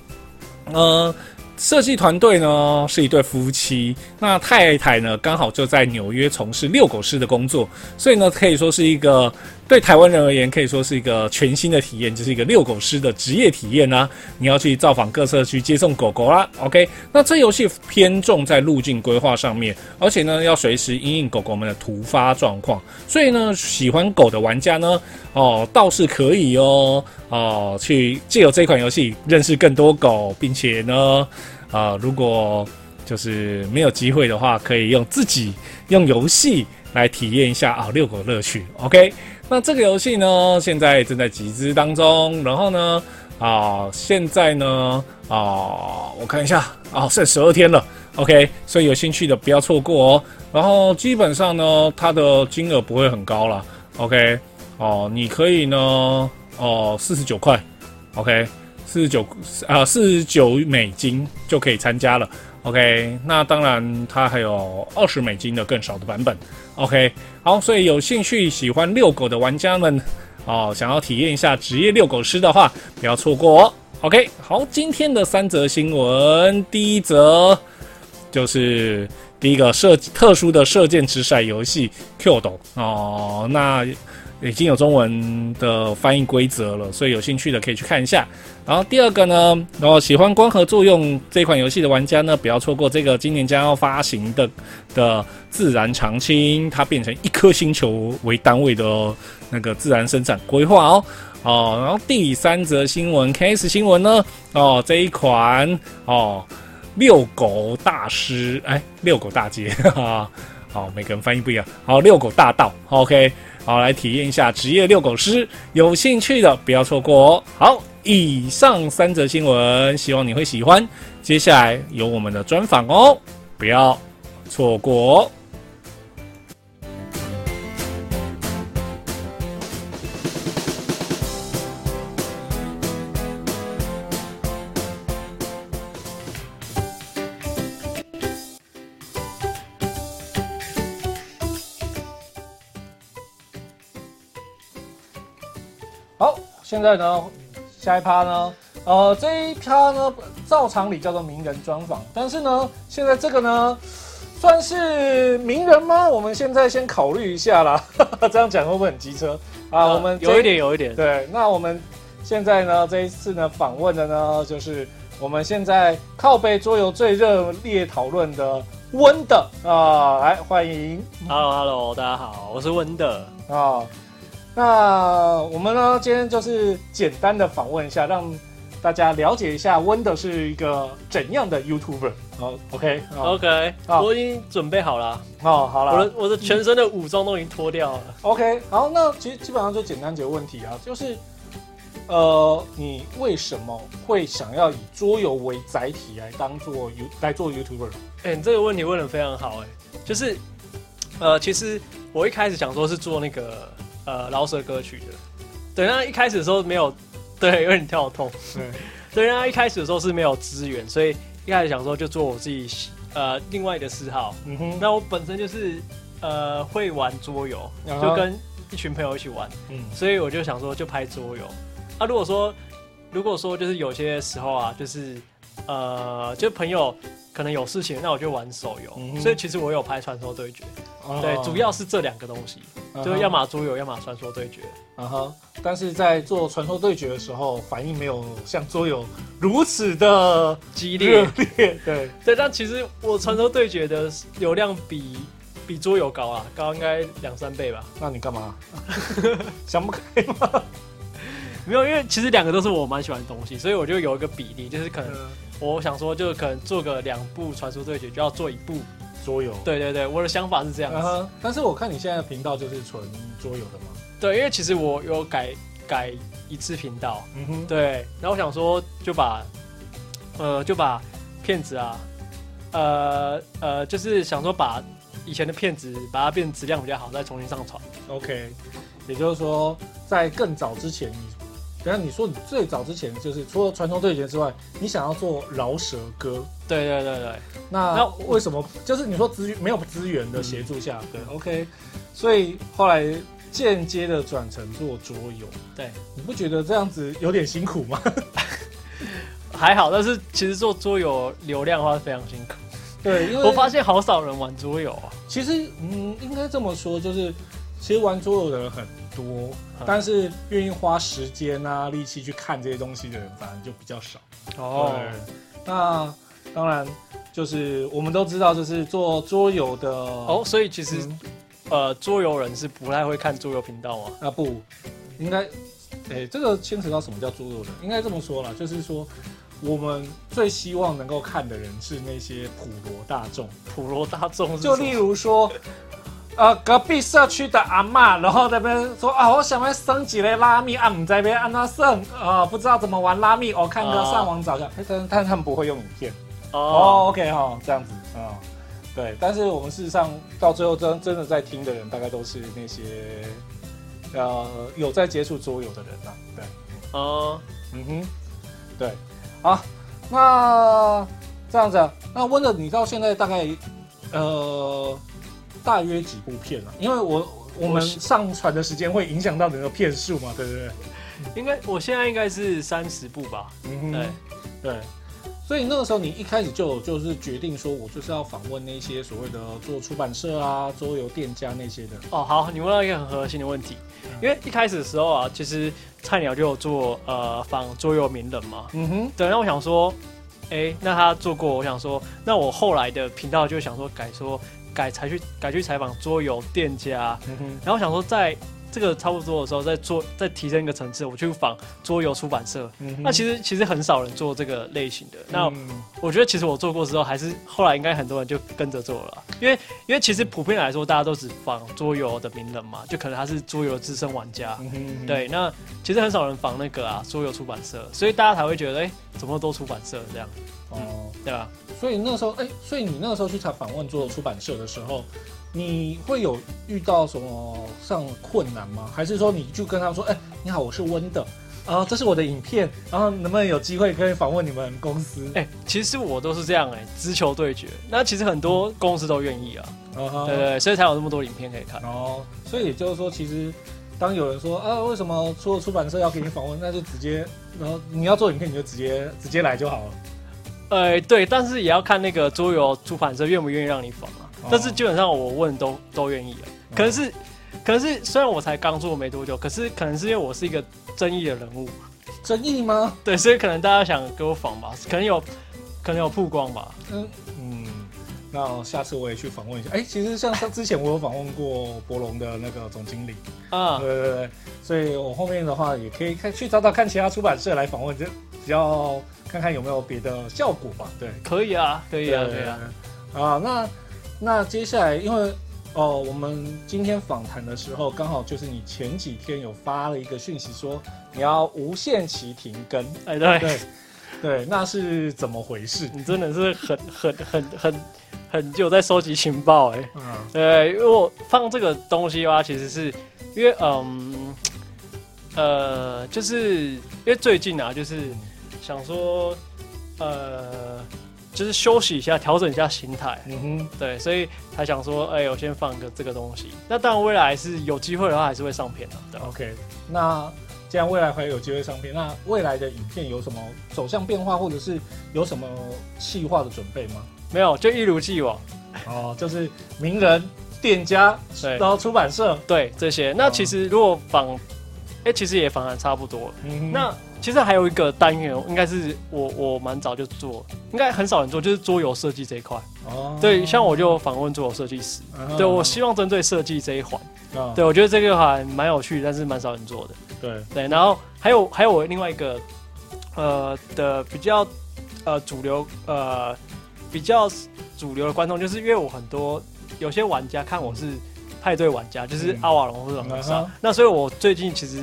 呃。设计团队呢是一对夫妻，那太太呢刚好就在纽约从事遛狗师的工作，所以呢可以说是一个对台湾人而言，可以说是一个全新的体验，就是一个遛狗师的职业体验啊！你要去造访各社区接送狗狗啦。OK，那这游戏偏重在路径规划上面，而且呢，要随时应应狗狗们的突发状况。所以呢，喜欢狗的玩家呢，哦，倒是可以哦，哦，去借由这款游戏认识更多狗，并且呢，啊，如果就是没有机会的话，可以用自己用游戏来体验一下啊遛狗乐趣。OK，那这个游戏呢，现在正在集资当中。然后呢，啊，现在呢，啊，我看一下，啊，剩十二天了。OK，所以有兴趣的不要错过哦。然后基本上呢，它的金额不会很高了。OK，哦，你可以呢，哦，四十九块，OK，四十九啊，四十九美金就可以参加了。OK，那当然它还有二十美金的更少的版本。OK，好，所以有兴趣喜欢遛狗的玩家们，哦，想要体验一下职业遛狗师的话，不要错过哦。OK，好，今天的三则新闻，第一则就是第一个射特殊的射箭掷骰游戏 Q 斗哦，那。已经有中文的翻译规则了，所以有兴趣的可以去看一下。然后第二个呢，然后喜欢光合作用这款游戏的玩家呢，不要错过这个今年将要发行的的自然长青，它变成一颗星球为单位的那个自然生产规划哦。哦，然后第三则新闻，K.S 新闻呢，哦这一款哦遛狗大师，哎遛狗大街，哈，好每个人翻译不一样，好遛狗大道，OK。好，来体验一下职业遛狗师，有兴趣的不要错过哦。好，以上三则新闻，希望你会喜欢。接下来有我们的专访哦，不要错过哦。现在呢，下一趴呢，呃，这一趴呢，照常理叫做名人专访，但是呢，现在这个呢，算是名人吗？我们现在先考虑一下啦，这样讲会不会很机车啊？我们有一点，有一点。对，那我们现在呢，这一次呢，访问的呢，就是我们现在靠背桌游最热烈讨论的温的啊，来欢迎，Hello，Hello，大家好，我是温的啊。那我们呢？今天就是简单的访问一下，让大家了解一下温的是一个怎样的 YouTuber。好，OK，OK，我已经准备好了。哦，好了，我的我的全身的武装都已经脱掉了。OK，好，那其实基本上就简单几个问题啊，就是呃，你为什么会想要以桌游为载体来当做 You 来做 YouTuber？哎，你这个问题问的非常好，哎，就是呃，其实我一开始想说是做那个。呃，饶舌歌曲的，对，那一开始的时候没有，对，有点跳痛，对，对，那一开始的时候是没有资源，所以一开始想说就做我自己呃另外的嗜好，嗯哼，那我本身就是呃会玩桌游，就跟一群朋友一起玩，嗯，所以我就想说就拍桌游，啊，如果说如果说就是有些时候啊，就是呃就朋友。可能有事情，那我就玩手游。所以其实我有拍传说对决，对，主要是这两个东西，就是要么桌游，要么传说对决。啊哈！但是在做传说对决的时候，反应没有像桌游如此的激烈。烈，对对。但其实我传说对决的流量比比桌游高啊，高应该两三倍吧？那你干嘛？想不开吗？没有，因为其实两个都是我蛮喜欢的东西，所以我就有一个比例，就是可能。我想说，就可能做个两部传说对决，就要做一部桌游。对对对，我的想法是这样子。但是我看你现在的频道就是纯桌游的吗？对，因为其实我有改改一次频道。嗯哼。对，然后我想说，就把呃就把片子啊，呃呃，就是想说把以前的片子把它变质量比较好，再重新上传。OK，也就是说，在更早之前你。等下你说你最早之前就是除了传统对决之外，你想要做饶舌歌？对对对对。那那为什么？就是你说资源没有资源的协助下，对，OK。所以后来间接的转成做桌游。对，你不觉得这样子有点辛苦吗？还好，但是其实做桌游流量的话是非常辛苦。对，因 为我发现好少人玩桌游啊。其实，嗯，应该这么说，就是其实玩桌游的人很多，但是愿意花时间啊、力气去看这些东西的人，反而就比较少。哦，那当然就是我们都知道，就是做桌游的哦，所以其实呃，桌游人是不太会看桌游频道啊。啊不，应该，哎，这个牵扯到什么叫桌游人？应该这么说了，就是说。我们最希望能够看的人是那些普罗大众。普罗大众，就例如说，呃，隔壁社区的阿妈，然后那边说啊，我想要升级的拉密啊，唔在边安那升啊，不知道怎么玩拉密，我看个上网找一下。但但他们不会用影片。哦，OK 哈，这样子啊，对。但是我们事实上到最后真真的在听的人，大概都是那些呃有在接触桌游的人呐。对。哦，嗯哼，对。好，那这样子，那温的你到现在大概呃大约几部片啊？因为我我们上传的时间会影响到你的片数嘛，对不对？应该我现在应该是三十部吧。嗯哼，对对。所以那个时候你一开始就就是决定说，我就是要访问那些所谓的做出版社啊、桌游店家那些的。哦，好，你问到一个很核心的问题，因为一开始的时候啊，其实菜鸟就有做呃访桌游名人嘛。嗯哼。对，那我想说，哎，那他做过，我想说，那我后来的频道就想说改说改才去改去采访桌游店家。嗯。然后想说在。这个差不多的时候，再做再提升一个层次，我去访桌游出版社。那其实其实很少人做这个类型的。那我觉得其实我做过之后，还是后来应该很多人就跟着做了。因为因为其实普遍来说，大家都只访桌游的名人嘛，就可能他是桌游资深玩家。对，那其实很少人访那个啊桌游出版社，所以大家才会觉得，哎，怎么都出版社这样？哦，对吧？所以那时候，哎，所以你那个时候去采访问桌游出版社的时候。你会有遇到什么上困难吗？还是说你就跟他们说，哎，你好，我是温的，啊，这是我的影片，然后能不能有机会可以访问你们公司？哎，其实我都是这样，哎，直球对决。那其实很多公司都愿意啊，对对，所以才有那么多影片可以看。哦，所以也就是说，其实当有人说啊，为什么出出版社要给你访问，那就直接，然后你要做影片，你就直接直接来就好了。呃，对，但是也要看那个桌游出版社愿不愿意让你访啊。但是基本上我问都都愿意了，可能是，可能是虽然我才刚做没多久，可是可能是因为我是一个争议的人物，争议吗？对，所以可能大家想给我访吧，可能有，可能有曝光吧。嗯嗯，那下次我也去访问一下。哎，其实像像之前我有访问过博龙的那个总经理啊，对对对，所以我后面的话也可以看去找找看其他出版社来访问，就比较看看有没有别的效果吧。对，可以啊，可以啊，可以啊，啊那。那接下来，因为哦，我们今天访谈的时候，刚好就是你前几天有发了一个讯息，说你要无限期停更。哎，对对对，那是怎么回事？你真的是很很很很很久在收集情报哎。嗯。对，因为我放这个东西的话，其实是因为嗯呃，就是因为最近啊，就是想说呃。就是休息一下，调整一下心态。嗯哼，对，所以才想说，哎，我先放个这个东西。那当然，未来是有机会的话，还是会上片的。对，OK。那既然未来还有机会上片，那未来的影片有什么走向变化，或者是有什么细化的准备吗？没有，就一如既往。哦，就是名人、店家，对，然后出版社，对这些。那其实如果仿，哎，其实也反而差不多。嗯，那。其实还有一个单元，应该是我我蛮早就做，应该很少人做，就是桌游设计这一块。哦，对，像我就访问桌游设计师，对我希望针对设计这一环，对我觉得这个还蛮有趣，但是蛮少人做的。对对，然后还有还有我另外一个呃的比较呃主流呃比较主流的观众，就是因为我很多有些玩家看我是派对玩家，就是阿瓦隆或者很少，那所以我最近其实。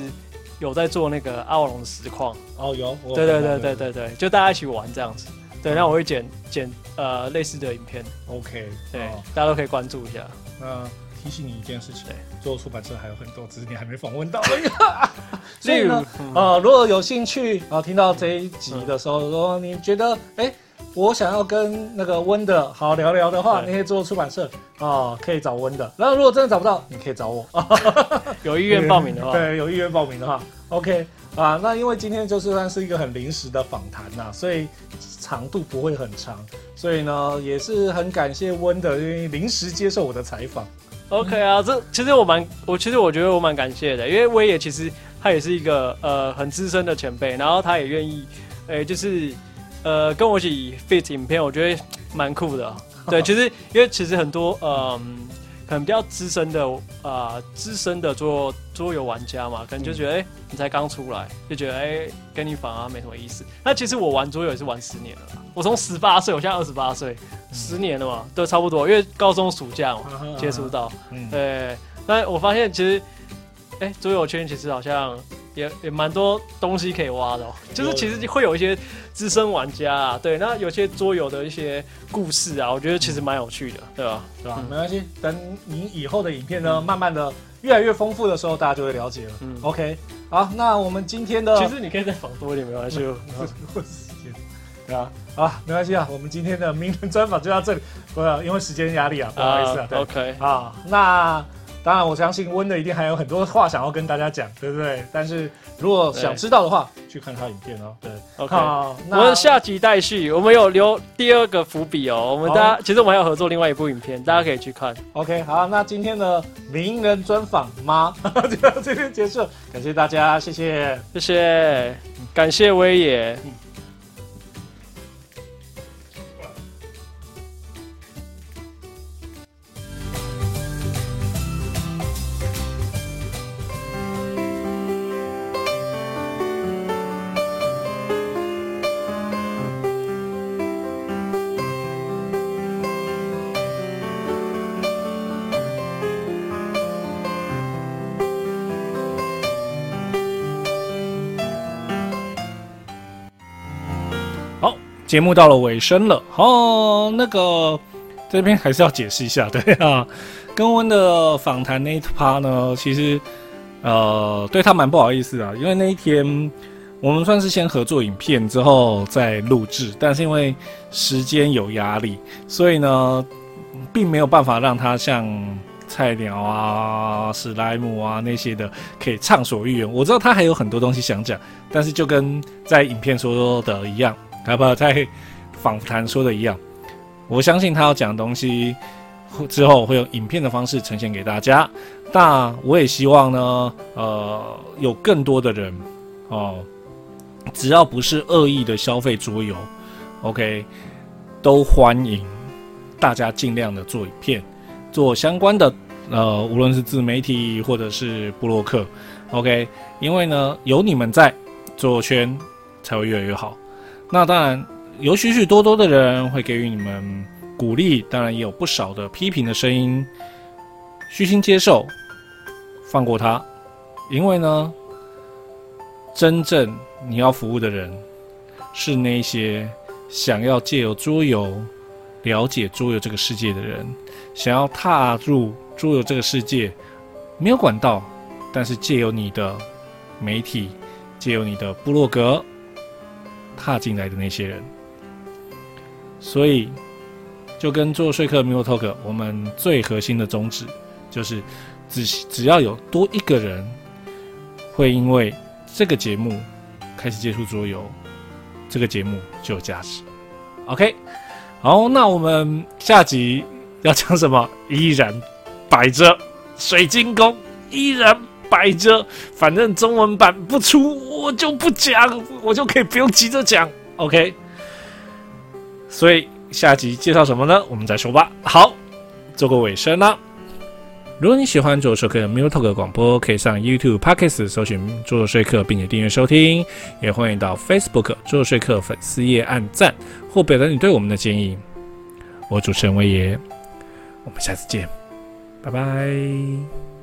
有在做那个阿瓦隆的实况。哦，有，对对对对对对，就大家一起玩这样子，对，那我会剪剪呃类似的影片，OK，对，大家都可以关注一下。那提醒你一件事情，做出版社还有很多，只是你还没访问到而已。所以呢，呃，如果有兴趣啊，听到这一集的时候，如果你觉得哎。我想要跟那个温的好聊聊的话，你可以做出版社啊，可以找温的。然后如果真的找不到，你可以找我。有意愿报名的话，对，有意愿报名的话，OK 啊。那因为今天就是算是一个很临时的访谈呐，所以长度不会很长。所以呢，也是很感谢温的，因为临时接受我的采访。OK 啊，这其实我蛮我其实我觉得我蛮感谢的，因为威也其实他也是一个呃很资深的前辈，然后他也愿意，诶，就是呃跟我一起 fit 影片，我觉得蛮酷的。对，其实因为其实很多嗯。可能比较资深的啊，资深的做桌游玩家嘛，可能就觉得哎，你才刚出来，就觉得哎，跟你反而没什么意思。那其实我玩桌游也是玩十年了，我从十八岁，我现在二十八岁，十年了嘛，都差不多。因为高中暑假嘛接触到，对。但我发现其实，哎，桌游圈其实好像。也也蛮多东西可以挖的，哦。就是其实会有一些资深玩家啊，对，那有些桌游的一些故事啊，我觉得其实蛮有趣的，对吧？对吧？没关系，等你以后的影片呢，慢慢的越来越丰富的时候，大家就会了解了。嗯，OK，好，那我们今天的，其实你可以再访多一点，没关系，或时间，对啊，啊，没关系啊，我们今天的名人专访就到这里，不要因为时间压力啊，不好意思啊，OK，啊，那。当然，我相信温的一定还有很多话想要跟大家讲，对不对？但是如果想知道的话，去看他影片哦。对，OK。好，我们下集待续，我们有留第二个伏笔哦。我们大家其实我们还有合作另外一部影片，大家可以去看。OK，好，那今天的名人专访吗？就到这边结束，感谢大家，谢谢，谢谢，感谢威爷。节目到了尾声了哦，那个这边还是要解释一下，对啊，跟温的访谈那一趴呢，其实呃对他蛮不好意思啊，因为那一天我们算是先合作影片之后再录制，但是因为时间有压力，所以呢并没有办法让他像菜鸟啊、史莱姆啊那些的可以畅所欲言。我知道他还有很多东西想讲，但是就跟在影片说的一样。要不在访谈说的一样，我相信他要讲的东西之后会用影片的方式呈现给大家。那我也希望呢，呃，有更多的人哦，只要不是恶意的消费桌游，OK，都欢迎大家尽量的做影片，做相关的呃，无论是自媒体或者是布洛克，OK，因为呢，有你们在，做圈才会越来越好。那当然有许许多多的人会给予你们鼓励，当然也有不少的批评的声音，虚心接受，放过他，因为呢，真正你要服务的人是那些想要借由桌游了解桌游这个世界的人，想要踏入桌游这个世界没有管道，但是借由你的媒体，借由你的部落格。踏进来的那些人，所以就跟做说客 Milo Talk，我们最核心的宗旨就是，只只要有多一个人会因为这个节目开始接触桌游，这个节目就有价值。OK，好，那我们下集要讲什么？依然摆着水晶宫，依然。摆着，反正中文版不出，我就不讲，我就可以不用急着讲，OK。所以下集介绍什么呢？我们再说吧。好，做个尾声啦。如果你喜欢做说客的 m u t a l 广播，可以上 YouTube、Podcast 搜寻做说客，并且订阅收听。也欢迎到 Facebook 做说客粉丝页按赞或表达你对我们的建议。我主持人威爷，我们下次见，拜拜。